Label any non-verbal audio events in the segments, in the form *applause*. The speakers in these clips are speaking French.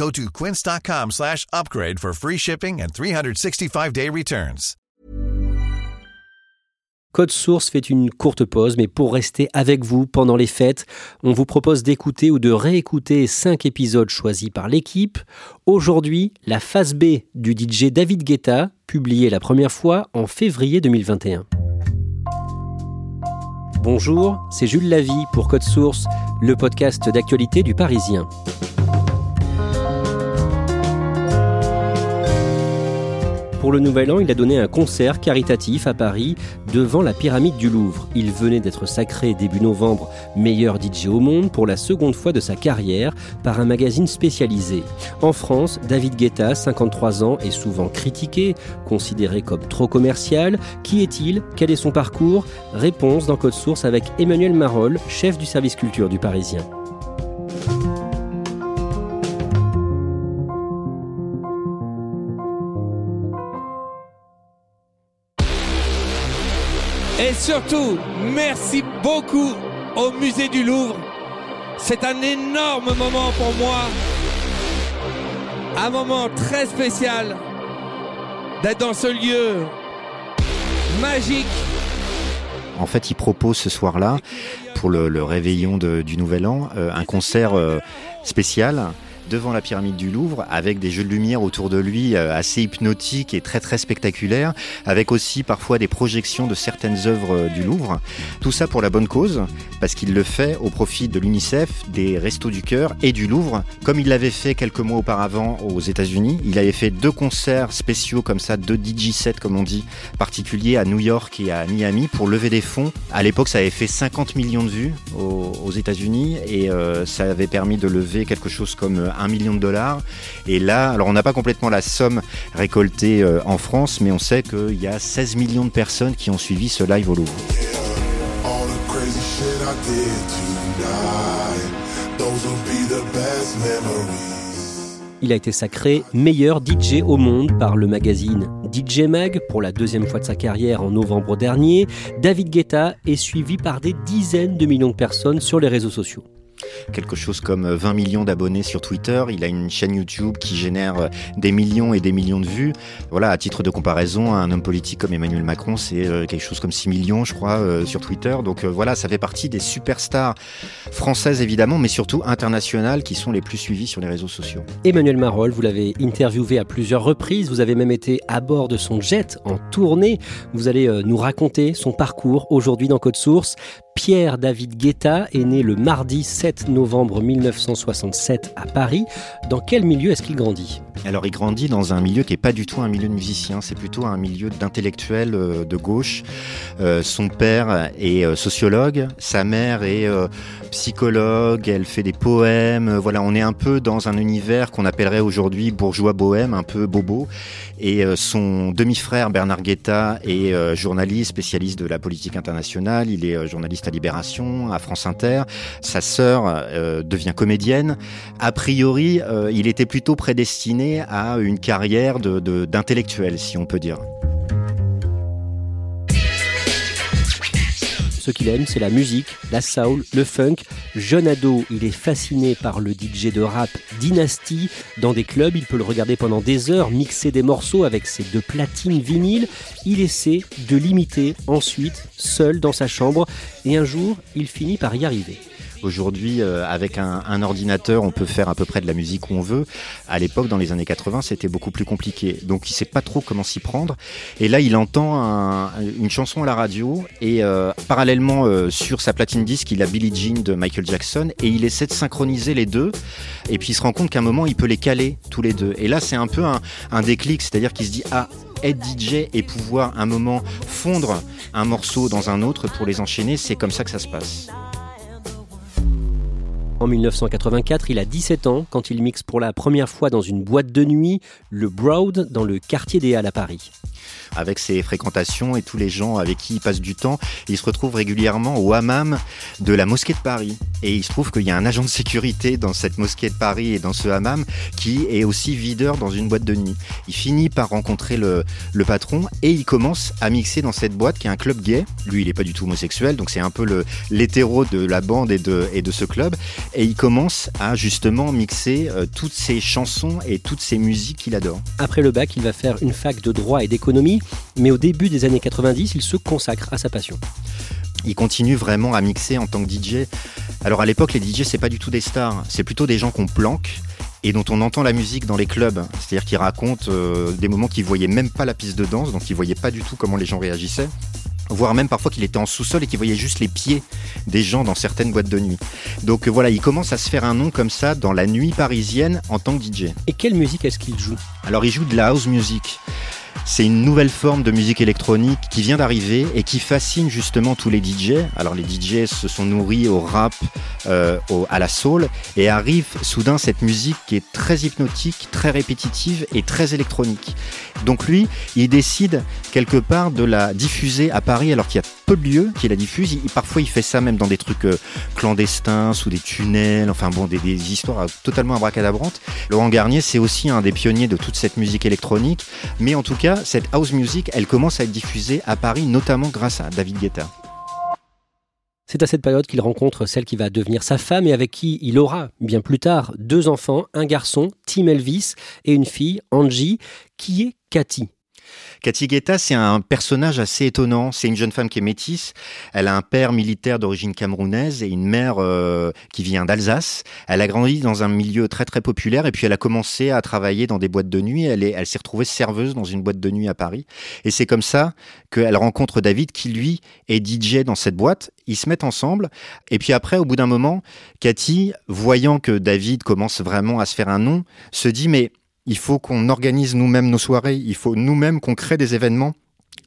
Go to quince.com slash upgrade for free shipping and 365-day returns. Code Source fait une courte pause, mais pour rester avec vous pendant les fêtes, on vous propose d'écouter ou de réécouter cinq épisodes choisis par l'équipe. Aujourd'hui, la phase B du DJ David Guetta, publiée la première fois en février 2021. Bonjour, c'est Jules Lavie pour Code Source, le podcast d'actualité du Parisien. Pour le Nouvel An, il a donné un concert caritatif à Paris devant la pyramide du Louvre. Il venait d'être sacré début novembre meilleur DJ au monde pour la seconde fois de sa carrière par un magazine spécialisé. En France, David Guetta, 53 ans, est souvent critiqué, considéré comme trop commercial. Qui est-il? Quel est son parcours? Réponse dans Code Source avec Emmanuel Marolles, chef du service culture du Parisien. Surtout, merci beaucoup au musée du Louvre. C'est un énorme moment pour moi. Un moment très spécial d'être dans ce lieu magique. En fait, il propose ce soir-là, pour le, réveillon du Nouvel An, euh, un concert euh, spécial devant la pyramide du Louvre avec des jeux de lumière autour de lui euh, assez hypnotiques et très très spectaculaires, avec aussi parfois des projections de certaines œuvres euh, du Louvre. Tout ça pour la bonne cause, parce qu'il le fait au profit de l'UNICEF, des Restos du Cœur et du Louvre, comme il l'avait fait quelques mois auparavant aux États-Unis. Il avait fait deux concerts spéciaux comme ça, deux DJ sets comme on dit, particuliers à New York et à Miami pour lever des fonds. À l'époque, ça avait fait 50 millions de vues aux, États-Unis et euh, ça avait permis de lever quelque chose comme 1 million de dollars. Et là, alors on n'a pas complètement la somme récoltée euh, en France, mais on sait qu'il y a 16 millions de personnes qui ont suivi ce live au Louvre. Il a été sacré meilleur DJ au monde par le magazine DJ Mag pour la deuxième fois de sa carrière en novembre dernier. David Guetta est suivi par des dizaines de millions de personnes sur les réseaux sociaux quelque chose comme 20 millions d'abonnés sur Twitter. Il a une chaîne YouTube qui génère euh, des millions et des millions de vues. Voilà, à titre de comparaison, un homme politique comme Emmanuel Macron, c'est euh, quelque chose comme 6 millions, je crois, euh, sur Twitter. Donc voilà, ça fait partie des superstars françaises évidemment, mais surtout internationales qui sont les plus suivies sur les réseaux sociaux. Emmanuel Marolles, vous l'avez interviewé à plusieurs reprises. Vous avez même été à bord de son jet en tournée. Vous allez nous raconter son parcours aujourd'hui dans Code Source. Pierre-David Guetta est né le mardi 7 novembre 1967 à Paris. Dans quel milieu est-ce qu'il grandit? Alors il grandit dans un milieu qui n'est pas du tout un milieu de musiciens, c'est plutôt un milieu d'intellectuels euh, de gauche. Euh, son père est euh, sociologue, sa mère est psychologue, elle fait des poèmes. Voilà, on est un peu dans un univers qu'on appellerait aujourd'hui bourgeois bohème, un peu bobo. Et son demi-frère Bernard Guetta est journaliste, spécialiste de la politique internationale. Il est journaliste à Libération, à France Inter. Sa sœur devient comédienne. A priori, il était plutôt prédestiné à une carrière d'intellectuel, si on peut dire. Ce qu'il aime, c'est la musique, la soul, le funk. Jeune ado, il est fasciné par le DJ de rap Dynasty. Dans des clubs, il peut le regarder pendant des heures, mixer des morceaux avec ses deux platines vinyles. Il essaie de l'imiter ensuite, seul dans sa chambre. Et un jour, il finit par y arriver. Aujourd'hui, euh, avec un, un, ordinateur, on peut faire à peu près de la musique où on veut. À l'époque, dans les années 80, c'était beaucoup plus compliqué. Donc, il sait pas trop comment s'y prendre. Et là, il entend un, une chanson à la radio et euh, parallèlement euh, sur sa platine disque, il a Billie Jean de Michael Jackson et il essaie de synchroniser les deux. Et puis, il se rend compte qu'à un moment, il peut les caler tous les deux. Et là, c'est un peu un, un déclic, c'est-à-dire qu'il se dit ah être DJ et pouvoir un moment fondre un morceau dans un autre pour les enchaîner, c'est comme ça que ça se passe. En 1984, il a 17 ans quand il mixe pour la première fois dans une boîte de nuit, le Broad, dans le quartier des Halles à Paris avec ses fréquentations et tous les gens avec qui il passe du temps. Il se retrouve régulièrement au hammam de la mosquée de Paris. Et il se trouve qu'il y a un agent de sécurité dans cette mosquée de Paris et dans ce hammam qui est aussi videur dans une boîte de nuit. Il finit par rencontrer le, patron et il commence à mixer dans cette boîte qui est un club gay. Lui, il n'est pas du tout homosexuel, donc c'est un peu l'hétéro de la bande et de, et de ce club. Et il commence à justement mixer euh, toutes ses chansons et toutes ses musiques qu'il adore. Après le bac, il va faire une fac de droit et d'économie mais au début des années 90, il se consacre à sa passion. Il continue vraiment à mixer en tant que DJ. Alors à l'époque, les DJ, c'est pas du tout des stars, c'est plutôt des gens qu'on planque et dont on entend la musique dans les clubs. C'est-à-dire qu'ils racontent euh, des moments qu'ils voyaient même pas la piste de danse, donc ils voyaient pas du tout comment les gens réagissaient voire même parfois qu'il était en sous-sol et qu'il voyait juste les pieds des gens dans certaines boîtes de nuit. Donc euh, voilà, il commence à se faire un nom comme ça dans la nuit parisienne en tant que DJ. Et quelle musique est-ce qu'il joue? Alors il joue de la house music. C'est une nouvelle forme de musique électronique qui vient d'arriver et qui fascine justement tous les DJ. Alors les DJ se sont nourris au rap, euh, à la soul et arrive soudain cette musique qui est très hypnotique, très répétitive et très électronique. Donc lui, il décide quelque part de la diffuser à Paris alors qu'il y a peu de lieux qui la diffusent. parfois il fait ça même dans des trucs euh, clandestins, sous des tunnels, enfin bon, des, des histoires totalement abracadabrantes. Laurent Garnier, c'est aussi un des pionniers de toute cette musique électronique, mais en tout cas, cette house music, elle commence à être diffusée à Paris, notamment grâce à David Guetta. C'est à cette période qu'il rencontre celle qui va devenir sa femme et avec qui il aura, bien plus tard, deux enfants, un garçon, Tim Elvis, et une fille, Angie, qui est Cathy. Cathy Guetta, c'est un personnage assez étonnant. C'est une jeune femme qui est métisse. Elle a un père militaire d'origine camerounaise et une mère euh, qui vient d'Alsace. Elle a grandi dans un milieu très très populaire et puis elle a commencé à travailler dans des boîtes de nuit. Elle, elle s'est retrouvée serveuse dans une boîte de nuit à Paris. Et c'est comme ça qu'elle rencontre David qui lui est DJ dans cette boîte. Ils se mettent ensemble. Et puis après, au bout d'un moment, Cathy, voyant que David commence vraiment à se faire un nom, se dit mais il faut qu'on organise nous-mêmes nos soirées, il faut nous-mêmes qu'on crée des événements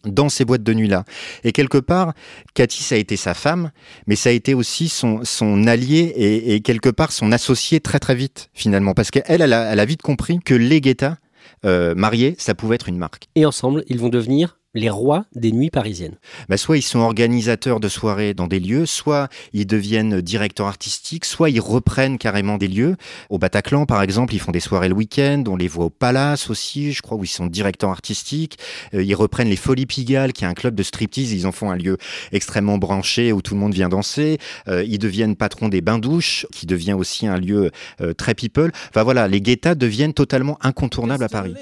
dans ces boîtes de nuit-là. Et quelque part, Cathy, ça a été sa femme, mais ça a été aussi son, allié et, quelque part son associé très très vite, finalement. Parce qu'elle, elle a, elle a vite compris que les Guetta, euh, mariés, ça pouvait être une marque. Et ensemble, ils vont devenir les rois des nuits parisiennes bah Soit ils sont organisateurs de soirées dans des lieux, soit ils deviennent directeurs artistiques, soit ils reprennent carrément des lieux. Au Bataclan, par exemple, ils font des soirées le week-end, on les voit au Palace aussi, je crois, où ils sont directeurs artistiques. Euh, ils reprennent les Folies Pigalle, qui est un club de striptease, ils en font un lieu extrêmement branché où tout le monde vient danser. Euh, ils deviennent patrons des bains-douches, qui devient aussi un lieu euh, très people. Enfin voilà, les guettas deviennent totalement incontournables à Paris.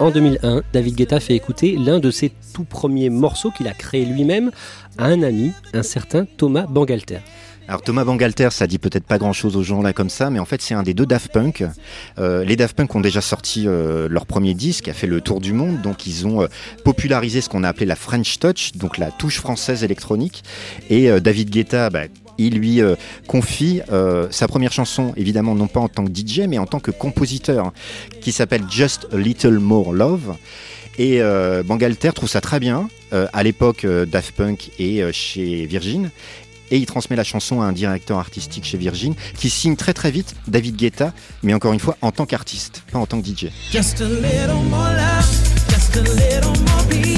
En 2001, David Guetta fait écouter l'un de ses tout premiers morceaux qu'il a créé lui-même à un ami, un certain Thomas Bangalter. Alors Thomas Bangalter, ça dit peut-être pas grand-chose aux gens là comme ça, mais en fait c'est un des deux Daft Punk. Euh, les Daft Punk ont déjà sorti euh, leur premier disque, a fait le tour du monde, donc ils ont euh, popularisé ce qu'on a appelé la French Touch, donc la touche française électronique. Et David Guetta, bah, il lui euh, confie euh, sa première chanson, évidemment non pas en tant que DJ, mais en tant que compositeur, qui s'appelle Just a Little More Love. Et euh, Bangalter trouve ça très bien, à l'époque Daft Punk et chez Virgin. Et il transmet la chanson à un directeur artistique chez Virgin, qui signe très très vite David Guetta, mais encore une fois en tant qu'artiste, pas en tant que DJ. Just a little more love, just a little more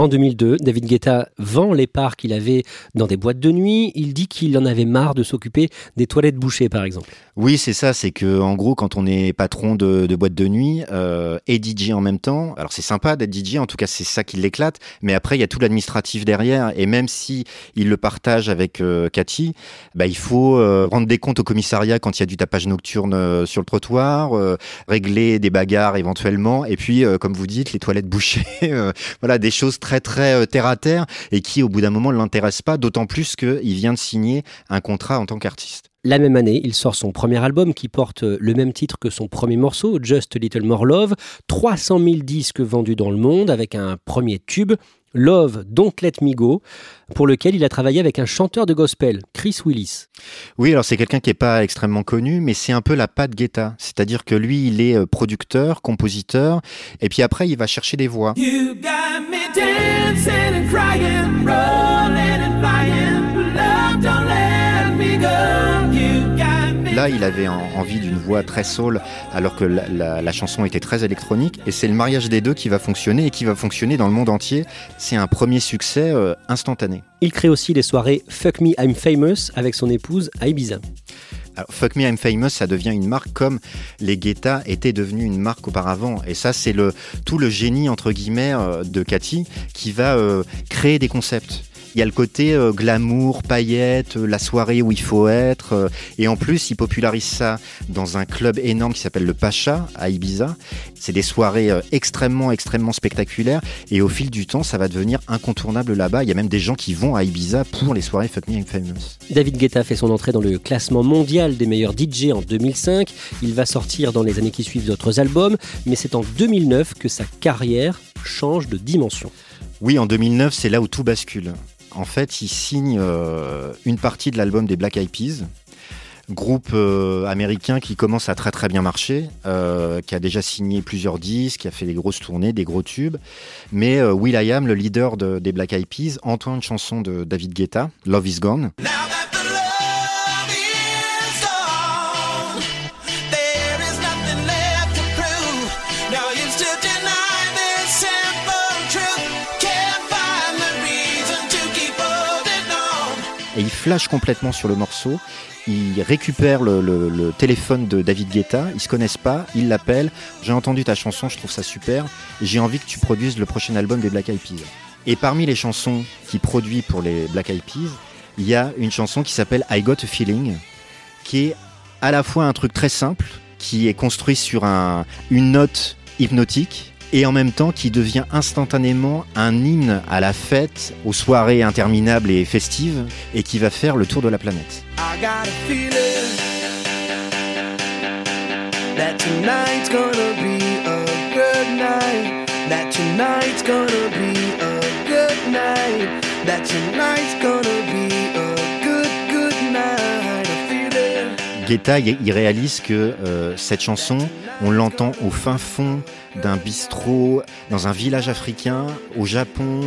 En 2002, David Guetta vend les parts qu'il avait dans des boîtes de nuit. Il dit qu'il en avait marre de s'occuper des toilettes bouchées, par exemple. Oui, c'est ça. C'est que en gros, quand on est patron de, de boîte de nuit euh, et DJ en même temps, alors c'est sympa d'être DJ. En tout cas, c'est ça qui l'éclate. Mais après, il y a tout l'administratif derrière. Et même si il le partage avec euh, Cathy, bah, il faut euh, rendre des comptes au commissariat quand il y a du tapage nocturne euh, sur le trottoir, régler des bagarres éventuellement, et puis, comme vous dites, les toilettes bouchées. *laughs* voilà, des choses très très euh, terre à terre et qui, au bout d'un moment, ne l'intéressent pas. D'autant plus qu'il vient de signer un contrat en tant qu'artiste. La même année, il sort son premier album qui porte le même titre que son premier morceau, Just a Little More Love. 300 000 disques vendus dans le monde avec un premier tube, Love Don't Let Me Go, pour lequel il a travaillé avec un chanteur de gospel, Chris Willis. Oui, alors c'est quelqu'un qui est pas extrêmement connu, mais c'est un peu la patte Guetta. C'est-à-dire que lui, il est euh, producteur, compositeur, et puis après, il va chercher des voix. You got me dancing and crying, rolling and flying. Love, don't let me go. You got me. Là, il avait en- envie d'une voix très soul, alors que la, la- la chanson était très électronique. Et c'est le mariage des deux qui va fonctionner et qui va fonctionner dans le monde entier. C'est un premier succès euh, instantané. Il crée aussi les soirées Fuck Me I'm Famous avec son épouse à Ibiza. Alors, Fuck Me I'm Famous, ça devient une marque comme les Guetta étaient devenus une marque auparavant. Et ça, c'est le, tout le génie, entre guillemets, euh, de Cathy qui va euh, créer des concepts. Il y a le côté euh, glamour, paillettes, euh, la soirée où il faut être. euh, et en plus, il popularise ça dans un club énorme qui s'appelle le Pacha à Ibiza. C'est des soirées euh, extrêmement, extrêmement spectaculaires. Et au fil du temps, ça va devenir incontournable là-bas. Il y a même des gens qui vont à Ibiza pour les soirées Fuck Me I'm Famous. David Guetta fait son entrée dans le classement mondial des meilleurs DJ en 2005. Il va sortir dans les années qui suivent d'autres albums, mais c'est en 2009 que sa carrière change de dimension. Oui, en 2009, c'est là où tout bascule. En fait, il signe euh, une partie de l'album des Black Eyed Peas, groupe euh, américain qui commence à très très bien marcher, euh, qui a déjà signé plusieurs disques, qui a fait des grosses tournées, des gros tubes. Mais euh, Will.i.am, le leader de- des Black Eyed Peas, entend une chanson de David Guetta, Love Is Gone, flash complètement sur le morceau. Il récupère le, téléphone de David Guetta, ils se connaissent pas, il l'appelle. J'ai entendu ta chanson, je trouve ça super. J'ai envie que tu produises le prochain album des Black Eyed Peas. Et parmi les chansons qu'il produit pour les Black Eyed Peas, il y a une chanson qui s'appelle I Got a Feeling, qui est à la fois un truc très simple, qui est construit sur un- une note hypnotique, et en même temps qui devient instantanément un hymne à la fête, aux soirées interminables et festives, et qui va faire le tour de la planète. Il réalise que euh, cette chanson, on l'entend au fin fond d'un bistrot, dans un village africain, au Japon,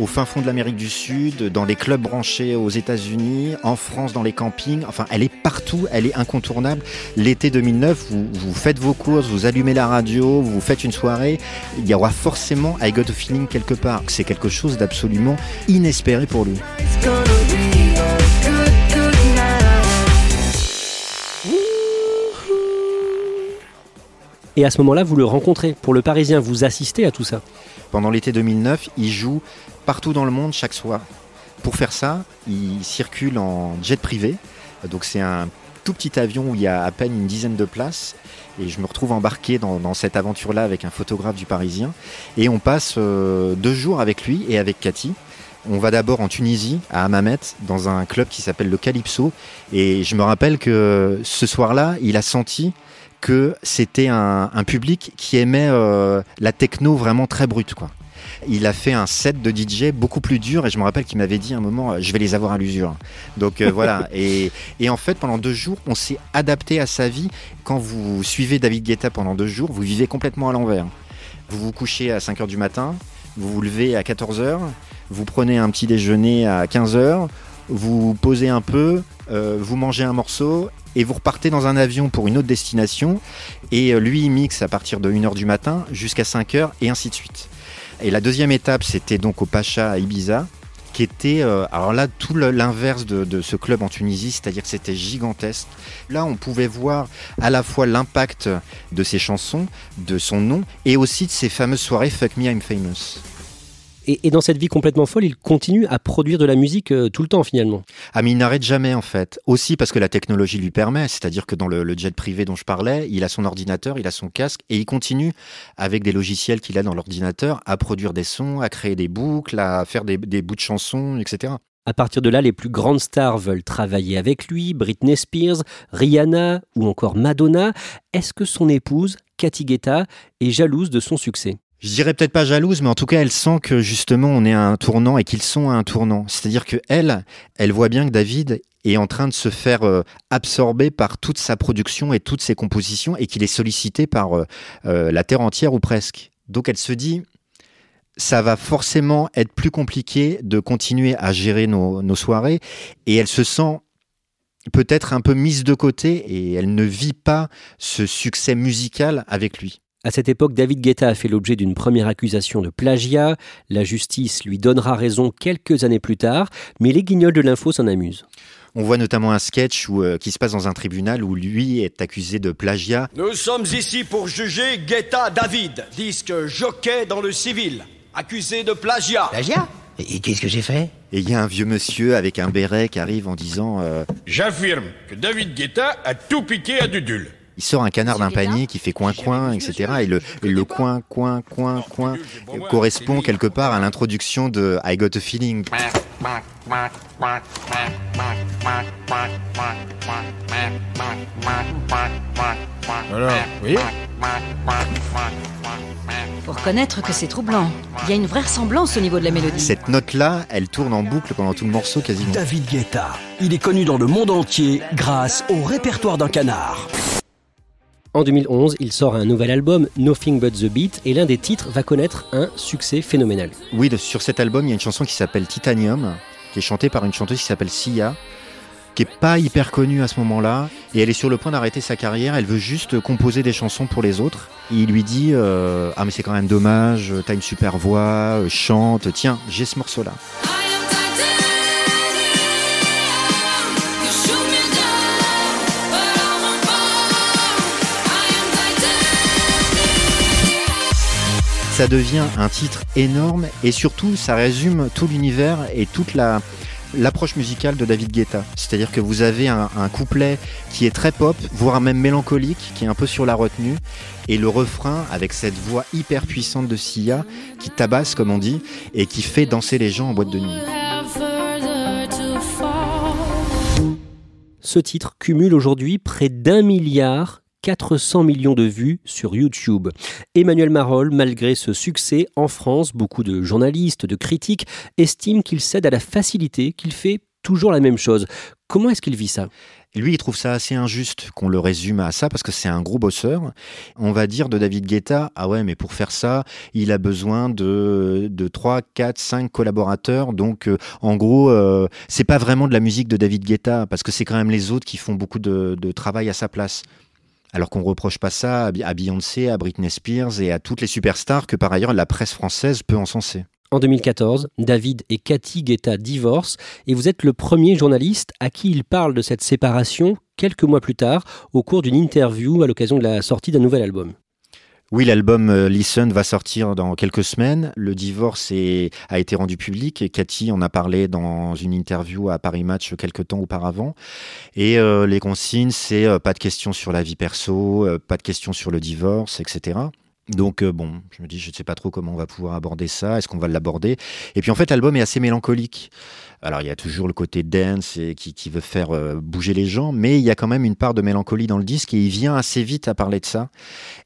au fin fond de l'Amérique du Sud, dans les clubs branchés aux États-Unis, en France, dans les campings. Enfin, elle est partout, elle est incontournable. L'été 2009, vous, vous faites vos courses, vous allumez la radio, vous faites une soirée, il y aura forcément I Got a Feeling quelque part. C'est quelque chose d'absolument inespéré pour lui. Et à ce moment-là, vous le rencontrez. Pour le Parisien, vous assistez à tout ça. Pendant l'été 2009, il joue partout dans le monde chaque soir. Pour faire ça, il circule en jet privé. Donc c'est un tout petit avion où il y a à peine une dizaine de places. Et je me retrouve embarqué dans, cette aventure-là avec un photographe du Parisien. Et on passe euh, deux jours avec lui et avec Cathy. On va d'abord en Tunisie, à Hammamet, dans un club qui s'appelle le Calypso. Et je me rappelle que ce soir-là, il a senti que c'était un, un public qui aimait euh, la techno vraiment très brute. Quoi. Il a fait un set de DJ beaucoup plus dur et je me rappelle qu'il m'avait dit à un moment, euh, je vais les avoir à l'usure. Donc euh, voilà. *laughs* Et, et en fait, pendant deux jours, on s'est adapté à sa vie. Quand vous suivez David Guetta pendant deux jours, vous vivez complètement à l'envers. Vous vous couchez à 5 heures du matin, vous vous levez à 14 heures, vous prenez un petit déjeuner à 15 heures, vous posez un peu, euh, vous mangez un morceau et vous repartez dans un avion pour une autre destination. Et euh, lui, il mixe à partir de 1h du matin jusqu'à 5h et ainsi de suite. Et la deuxième étape, c'était donc au Pacha à Ibiza, qui était, euh, alors là, tout l'inverse de, de ce club en Tunisie, c'est-à-dire que c'était gigantesque. Là, on pouvait voir à la fois l'impact de ses chansons, de son nom, et aussi de ces fameuses soirées Fuck Me, I'm Famous. Et, et dans cette vie complètement folle, il continue à produire de la musique euh, tout le temps finalement. Ah mais il n'arrête jamais en fait. Aussi parce que la technologie lui permet, c'est-à-dire que dans le, le jet privé dont je parlais, il a son ordinateur, il a son casque et il continue avec des logiciels qu'il a dans l'ordinateur à produire des sons, à créer des boucles, à faire des, des bouts de chansons, etc. À partir de là, les plus grandes stars veulent travailler avec lui, Britney Spears, Rihanna ou encore Madonna. Est-ce que son épouse, Cathy Guetta, est jalouse de son succès? Je dirais peut-être pas jalouse, mais en tout cas, elle sent que justement on est à un tournant et qu'ils sont à un tournant. C'est-à-dire que elle, voit bien que David est en train de se faire euh, absorber par toute sa production et toutes ses compositions et qu'il est sollicité par euh, euh, la terre entière ou presque. Donc elle se dit, ça va forcément être plus compliqué de continuer à gérer nos soirées et elle se sent peut-être un peu mise de côté et elle ne vit pas ce succès musical avec lui. À cette époque, David Guetta a fait l'objet d'une première accusation de plagiat. La justice lui donnera raison quelques années plus tard, mais les guignols de l'info s'en amusent. On voit notamment un sketch où, euh, qui se passe dans un tribunal où lui est accusé de plagiat. Nous sommes ici pour juger Guetta David, disque jockey dans le civil, accusé de plagiat. Plagiat? Et qu'est-ce que j'ai fait? Et il y a un vieux monsieur avec un béret qui arrive en disant euh, J'affirme que David Guetta a tout piqué à Dudul. Il sort un canard d'un panier qui fait coin coin, etc. Et le, et le coin coin coin coin correspond quelque part à l'introduction de I Got a Feeling. Alors, oui Faut reconnaître que c'est troublant. Il y a une vraie ressemblance au niveau de la mélodie. Cette note-là, elle tourne en boucle pendant tout le morceau quasiment. David Guetta, il est connu dans le monde entier grâce au répertoire d'un canard. En 2011, il sort un nouvel album, Nothing But the Beat, et l'un des titres va connaître un succès phénoménal. Oui, sur cet album, il y a une chanson qui s'appelle Titanium, qui est chantée par une chanteuse qui s'appelle Sia, qui est pas hyper connue à ce moment-là, et elle est sur le point d'arrêter sa carrière. Elle veut juste composer des chansons pour les autres. Il lui dit euh, ah mais c'est quand même dommage, t'as une super voix, euh, chante, tiens j'ai ce morceau-là. Ça devient un titre énorme et surtout ça résume tout l'univers et toute la l'approche musicale de David Guetta. C'est-à-dire que vous avez un, un couplet qui est très pop, voire même mélancolique, qui est un peu sur la retenue, et le refrain avec cette voix hyper puissante de Sia qui tabasse comme on dit et qui fait danser les gens en boîte de nuit. Ce titre cumule aujourd'hui près d'un milliard 400 millions de vues sur YouTube. Emmanuel Marolles, malgré ce succès en France, beaucoup de journalistes, de critiques estiment qu'il cède à la facilité, qu'il fait toujours la même chose. Comment est-ce qu'il vit ça? Lui, il trouve ça assez injuste qu'on le résume à ça parce que c'est un gros bosseur. On va dire de David Guetta, ah ouais, mais pour faire ça, il a besoin de, de 3, 4, 5 collaborateurs. Donc, euh, en gros, euh, c'est pas vraiment de la musique de David Guetta parce que c'est quand même les autres qui font beaucoup de, de travail à sa place. Alors qu'on reproche pas ça à Beyoncé, à Britney Spears et à toutes les superstars que par ailleurs la presse française peut encenser. En 2014, David et Cathy Guetta divorcent et vous êtes le premier journaliste à qui il parle de cette séparation quelques mois plus tard au cours d'une interview à l'occasion de la sortie d'un nouvel album. Oui, l'album euh, Listen va sortir dans quelques semaines. Le divorce a été rendu public et Cathy en a parlé dans une interview à Paris Match quelques temps auparavant. Et euh, les consignes, c'est euh, pas de questions sur la vie perso, pas de questions sur le divorce, etc. Donc bon, je me dis, je ne sais pas trop comment on va pouvoir aborder ça. Est-ce qu'on va l'aborder? Et puis en fait, l'album est assez mélancolique. Alors il y a toujours le côté dance et qui, qui veut faire euh, bouger les gens, mais il y a quand même une part de mélancolie dans le disque et il vient assez vite à parler de ça.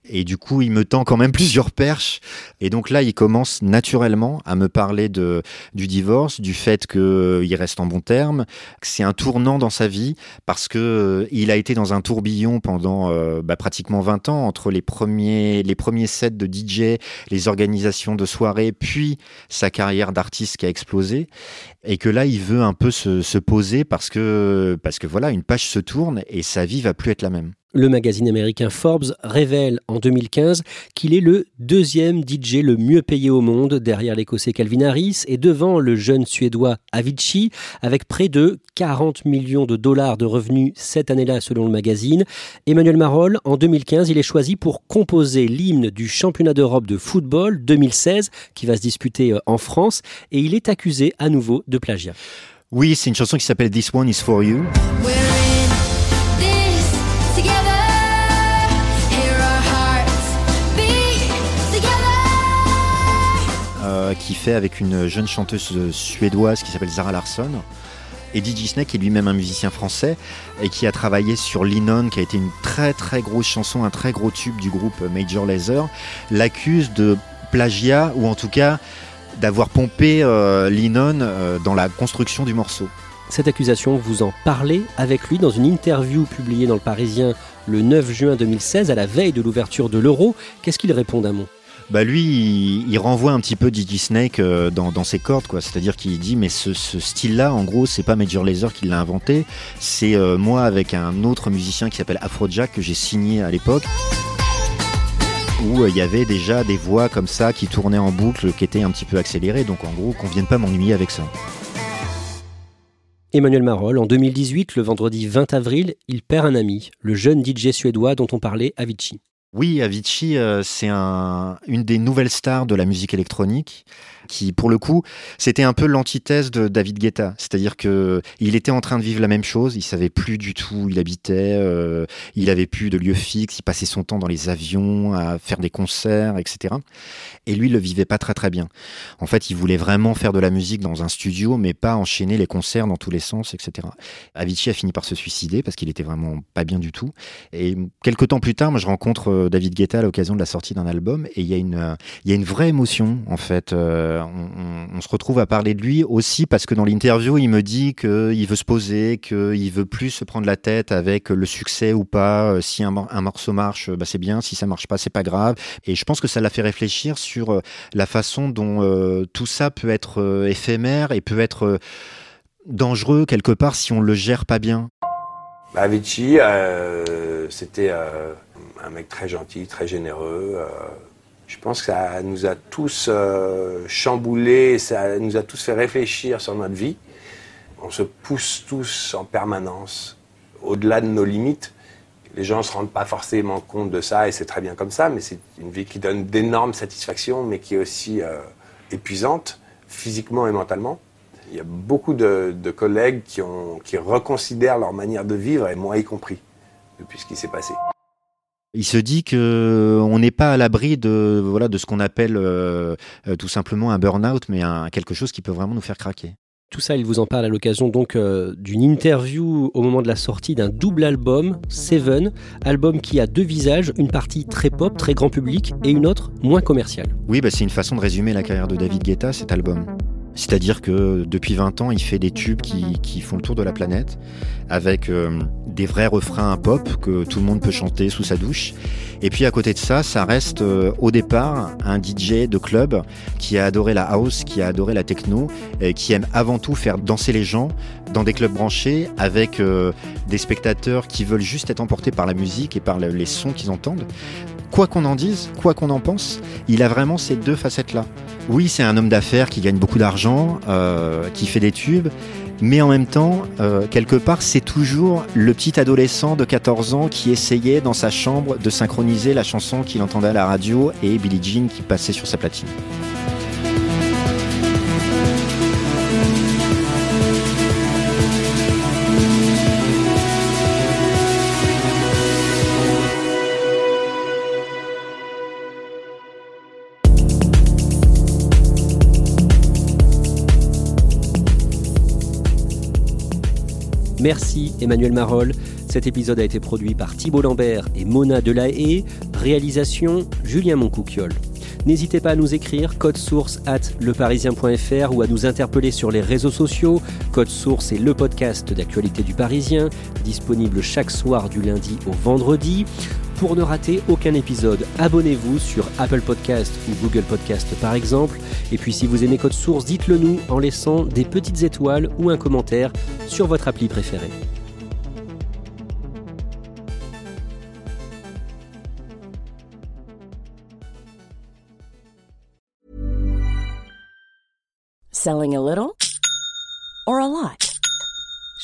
Et du coup, il me tend quand même *laughs* plusieurs perches. Et donc là, il commence naturellement à me parler de, du divorce, du fait qu'il reste en bon terme, que c'est un tournant dans sa vie parce que euh, il a été dans un tourbillon pendant euh, bah, pratiquement 20 ans entre les premiers, les premiers sets de DJ, les organisations de soirées, puis sa carrière d'artiste qui a explosé. Et que là, il veut un peu se, se poser parce que, parce que voilà, une page se tourne et sa vie va plus être la même. Le magazine américain Forbes révèle en 2015 qu'il est le deuxième DJ le mieux payé au monde derrière l'écossais Calvin Harris et devant le jeune suédois Avicii avec près de 40 millions de dollars de revenus cette année-là selon le magazine. Emmanuel Marolles, en 2015, il est choisi pour composer l'hymne du championnat d'Europe de football 2016 qui va se disputer euh, en France et il est accusé à nouveau de plagiat. Oui, c'est une chanson qui s'appelle This One Is For You. Euh, qui fait avec une jeune chanteuse suédoise qui s'appelle Zara Larsson. Et DJ Snake est lui-même un musicien français et qui a travaillé sur Linon, qui a été une très très grosse chanson, un très gros tube du groupe Major Lazer, l'accuse de plagiat ou en tout cas d'avoir pompé euh, Linon euh, dans la construction du morceau. Cette accusation, vous en parlez avec lui dans une interview publiée dans le Parisien le 9 juin 2016, à la veille de l'ouverture de l'Euro. Qu'est-ce qu'il répond d'amont bah lui, il, renvoie un petit peu DJ Snake euh, dans, ses cordes, quoi. C'est-à-dire qu'il dit, mais ce, style-là, en gros, c'est pas Major Lazer qui l'a inventé, c'est euh, moi avec un autre musicien qui s'appelle Afrojack que j'ai signé à l'époque où euh, il y avait déjà des voix comme ça qui tournaient en boucle, qui étaient un petit peu accélérées. Donc en gros, qu'on vienne pas m'ennuyer avec ça. Emmanuel Marolles, en 2018, le vendredi 20 avril, il perd un ami, le jeune DJ suédois dont on parlait, Avicii. Oui, Avicii, euh, c'est un, une des nouvelles stars de la musique électronique qui, pour le coup, c'était un peu l'antithèse de David Guetta. C'est-à-dire que il était en train de vivre la même chose. Il savait plus du tout où il habitait. euh, il avait plus de lieu fixe. Il passait son temps dans les avions à faire des concerts, etc. Et lui, il le vivait pas très très bien. En fait, il voulait vraiment faire de la musique dans un studio, mais pas enchaîner les concerts dans tous les sens, etc. Avicii a fini par se suicider parce qu'il était vraiment pas bien du tout. Et quelques temps plus tard, moi, je rencontre euh, David Guetta à l'occasion de la sortie d'un album, et il y a une, euh, il y a une vraie émotion en fait. On, on- se retrouve à parler de lui aussi parce que dans l'interview, il me dit qu'il veut se poser, qu'il veut plus se prendre la tête avec le succès ou pas. Euh, Si un, mor- un morceau marche, bah, c'est bien. Si ça marche pas, c'est pas grave. Et je pense que ça l'a fait réfléchir sur euh, la façon dont euh, tout ça peut être euh, éphémère et peut être euh, dangereux quelque part si on le gère pas bien. Avicii, euh, c'était euh, un mec très gentil, très généreux. Je pense que ça nous a tous euh, chamboulés, ça nous a tous fait réfléchir sur notre vie. On se pousse tous en permanence, au-delà de nos limites. Les gens ne se rendent pas forcément compte de ça et c'est très bien comme ça, mais c'est une vie qui donne d'énormes satisfactions, mais qui est aussi euh, épuisante, physiquement et mentalement. Il y a beaucoup de, de collègues qui, ont, qui reconsidèrent leur manière de vivre, et moi y compris, depuis ce qui s'est passé. Il se dit que on n'est pas à l'abri de voilà de ce qu'on appelle euh, euh, tout simplement un burn-out, mais un, quelque chose qui peut vraiment nous faire craquer. Tout ça, il vous en parle à l'occasion donc euh, d'une interview au moment de la sortie d'un double album, Seven, album qui a deux visages, une partie très pop, très grand public, et une autre moins commerciale. Oui, bah, c'est une façon de résumer la carrière de David Guetta, cet album. C'est-à-dire que depuis 20 ans, il fait des tubes qui, qui font le tour de la planète, avec euh, des vrais refrains pop que tout le monde peut chanter sous sa douche. Et puis à côté de ça, ça reste euh, au départ un DJ de club qui a adoré la house, qui a adoré la techno, et qui aime avant tout faire danser les gens dans des clubs branchés avec euh, des spectateurs qui veulent juste être emportés par la musique et par le- les sons qu'ils entendent. Quoi qu'on en dise, quoi qu'on en pense, il a vraiment ces deux facettes-là. Oui, c'est un homme d'affaires qui gagne beaucoup d'argent, euh, qui fait des tubes, mais en même temps, euh, quelque part, c'est toujours le petit adolescent de 14 ans qui essayait dans sa chambre de synchroniser la chanson qu'il entendait à la radio et Billie Jean qui passait sur sa platine. Merci Emmanuel Marolles. Cet épisode a été produit par Thibault Lambert et Mona Delahaye. Réalisation Julien Moncouquiole. N'hésitez pas à nous écrire code source at leparisien.fr ou à nous interpeller sur les réseaux sociaux. Code source est le podcast d'actualité du Parisien, disponible chaque soir du lundi au vendredi. Pour ne rater aucun épisode, abonnez-vous sur Apple Podcast ou Google Podcast par exemple. Et puis si vous aimez Code Source, dites-le nous en laissant des petites étoiles ou un commentaire sur votre appli préférée. Selling a little or a lot?